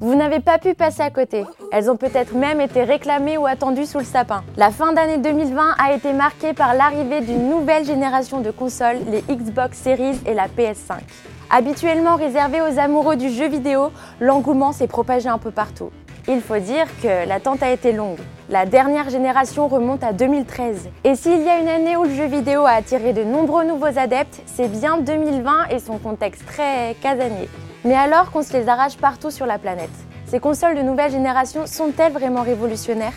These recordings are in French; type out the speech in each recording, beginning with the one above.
Vous n'avez pas pu passer à côté. Elles ont peut-être même été réclamées ou attendues sous le sapin. La fin d'année 2020 a été marquée par l'arrivée d'une nouvelle génération de consoles, les Xbox Series et la PS5. Habituellement réservée aux amoureux du jeu vidéo, l'engouement s'est propagé un peu partout. Il faut dire que l'attente a été longue. La dernière génération remonte à 2013. Et s'il y a une année où le jeu vidéo a attiré de nombreux nouveaux adeptes, c'est bien 2020 et son contexte très casanier. Mais alors qu'on se les arrache partout sur la planète, ces consoles de nouvelle génération sont-elles vraiment révolutionnaires?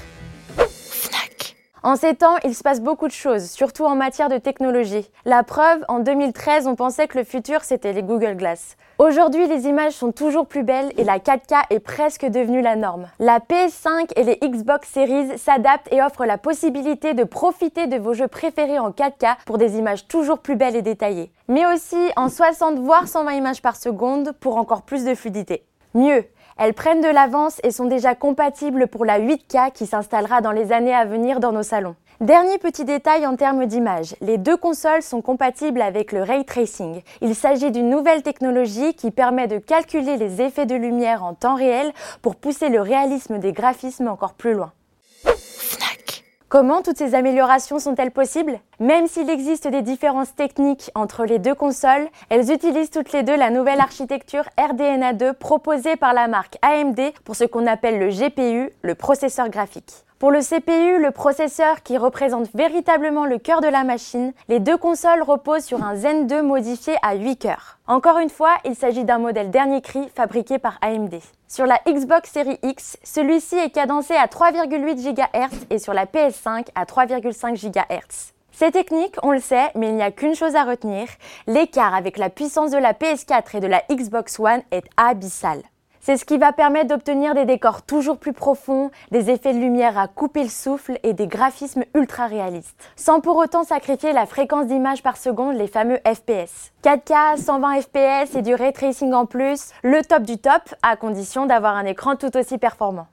En ces temps, il se passe beaucoup de choses, surtout en matière de technologie. La preuve, en 2013, on pensait que le futur, c'était les Google Glass. Aujourd'hui, les images sont toujours plus belles et la 4K est presque devenue la norme. La PS5 et les Xbox Series s'adaptent et offrent la possibilité de profiter de vos jeux préférés en 4K pour des images toujours plus belles et détaillées. Mais aussi en 60 voire 120 images par seconde pour encore plus de fluidité. Mieux, elles prennent de l'avance et sont déjà compatibles pour la 8K qui s'installera dans les années à venir dans nos salons. Dernier petit détail en termes d'image, les deux consoles sont compatibles avec le ray tracing. Il s'agit d'une nouvelle technologie qui permet de calculer les effets de lumière en temps réel pour pousser le réalisme des graphismes encore plus loin. Comment toutes ces améliorations sont-elles possibles? Même s'il existe des différences techniques entre les deux consoles, elles utilisent toutes les deux la nouvelle architecture RDNA 2 proposée par la marque AMD pour ce qu'on appelle le GPU, le processeur graphique. Pour le CPU, le processeur qui représente véritablement le cœur de la machine, les deux consoles reposent sur un Zen 2 modifié à 8 cœurs. Encore une fois, il s'agit d'un modèle dernier cri fabriqué par AMD. Sur la Xbox Series X, celui-ci est cadencé à 3,8 GHz et sur la PS5 à 3,5 GHz. C'est technique, on le sait, mais il n'y a qu'une chose à retenir, l'écart avec la puissance de la PS4 et de la Xbox One est abyssal. C'est ce qui va permettre d'obtenir des décors toujours plus profonds, des effets de lumière à couper le souffle et des graphismes ultra réalistes. Sans pour autant sacrifier la fréquence d'image par seconde, les fameux FPS. 4K, 120 FPS et du ray tracing en plus, le top du top, à condition d'avoir un écran tout aussi performant.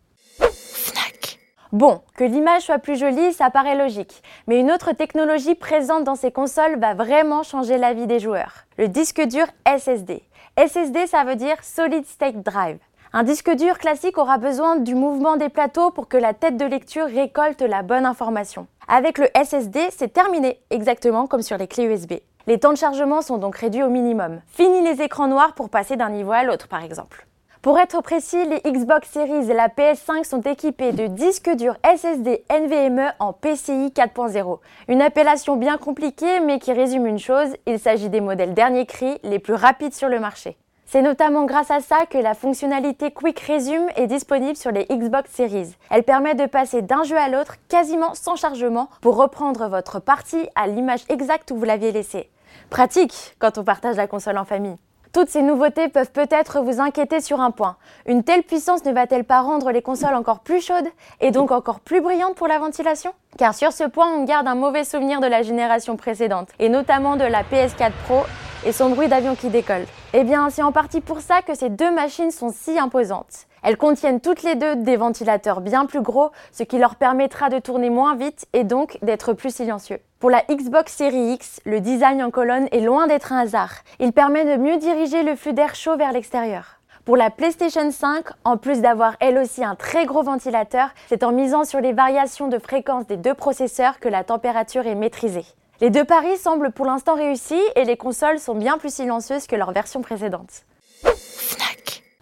Bon, que l'image soit plus jolie, ça paraît logique. Mais une autre technologie présente dans ces consoles va vraiment changer la vie des joueurs. Le disque dur SSD. SSD, ça veut dire Solid State Drive. Un disque dur classique aura besoin du mouvement des plateaux pour que la tête de lecture récolte la bonne information. Avec le SSD, c'est terminé, exactement comme sur les clés USB. Les temps de chargement sont donc réduits au minimum. Fini les écrans noirs pour passer d'un niveau à l'autre, par exemple. Pour être précis, les Xbox Series et la PS5 sont équipés de disques durs SSD NVMe en PCI 4.0. Une appellation bien compliquée mais qui résume une chose, il s'agit des modèles dernier cri les plus rapides sur le marché. C'est notamment grâce à ça que la fonctionnalité Quick Resume est disponible sur les Xbox Series. Elle permet de passer d'un jeu à l'autre quasiment sans chargement pour reprendre votre partie à l'image exacte où vous l'aviez laissée. Pratique quand on partage la console en famille. Toutes ces nouveautés peuvent peut-être vous inquiéter sur un point. Une telle puissance ne va-t-elle pas rendre les consoles encore plus chaudes et donc encore plus brillantes pour la ventilation? Car sur ce point, on garde un mauvais souvenir de la génération précédente, et notamment de la PS4 Pro et son bruit d'avion qui décolle. Eh bien, c'est en partie pour ça que ces deux machines sont si imposantes. Elles contiennent toutes les deux des ventilateurs bien plus gros, ce qui leur permettra de tourner moins vite et donc d'être plus silencieux. Pour la Xbox Series X, le design en colonne est loin d'être un hasard. Il permet de mieux diriger le flux d'air chaud vers l'extérieur. Pour la PlayStation 5, en plus d'avoir elle aussi un très gros ventilateur, c'est en misant sur les variations de fréquence des deux processeurs que la température est maîtrisée. Les deux paris semblent pour l'instant réussis et les consoles sont bien plus silencieuses que leur version précédente.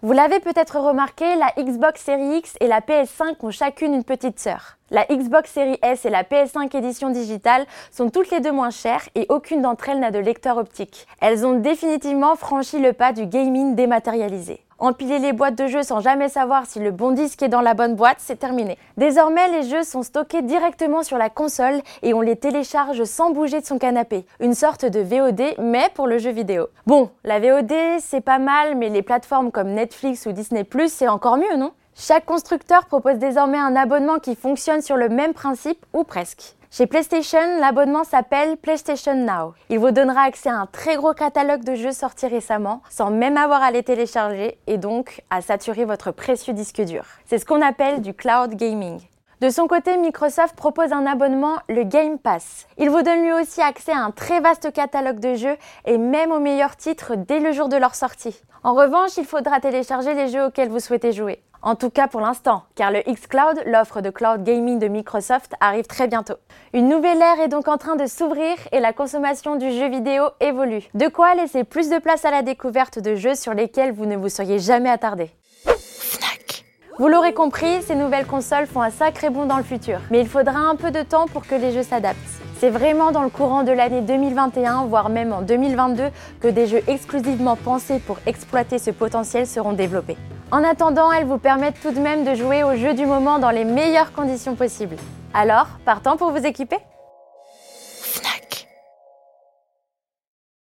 Vous l'avez peut-être remarqué, la Xbox Series X et la PS5 ont chacune une petite sœur. La Xbox Series S et la PS5 édition digitale sont toutes les deux moins chères et aucune d'entre elles n'a de lecteur optique. Elles ont définitivement franchi le pas du gaming dématérialisé. Empiler les boîtes de jeux sans jamais savoir si le bon disque est dans la bonne boîte, c'est terminé. Désormais, les jeux sont stockés directement sur la console et on les télécharge sans bouger de son canapé. Une sorte de VOD, mais pour le jeu vidéo. Bon, la VOD, c'est pas mal, mais les plateformes comme Netflix ou Disney ⁇ c'est encore mieux, non? Chaque constructeur propose désormais un abonnement qui fonctionne sur le même principe, ou presque. Chez PlayStation, l'abonnement s'appelle PlayStation Now. Il vous donnera accès à un très gros catalogue de jeux sortis récemment, sans même avoir à les télécharger et donc à saturer votre précieux disque dur. C'est ce qu'on appelle du cloud gaming. De son côté, Microsoft propose un abonnement, le Game Pass. Il vous donne lui aussi accès à un très vaste catalogue de jeux et même aux meilleurs titres dès le jour de leur sortie. En revanche, il faudra télécharger les jeux auxquels vous souhaitez jouer. En tout cas pour l'instant, car le xCloud, l'offre de cloud gaming de Microsoft, arrive très bientôt. Une nouvelle ère est donc en train de s'ouvrir et la consommation du jeu vidéo évolue. De quoi laisser plus de place à la découverte de jeux sur lesquels vous ne vous seriez jamais attardé. Vous l'aurez compris, ces nouvelles consoles font un sacré bond dans le futur, mais il faudra un peu de temps pour que les jeux s'adaptent. C'est vraiment dans le courant de l'année 2021, voire même en 2022, que des jeux exclusivement pensés pour exploiter ce potentiel seront développés. En attendant, elles vous permettent tout de même de jouer au jeu du moment dans les meilleures conditions possibles. Alors, partant pour vous équiper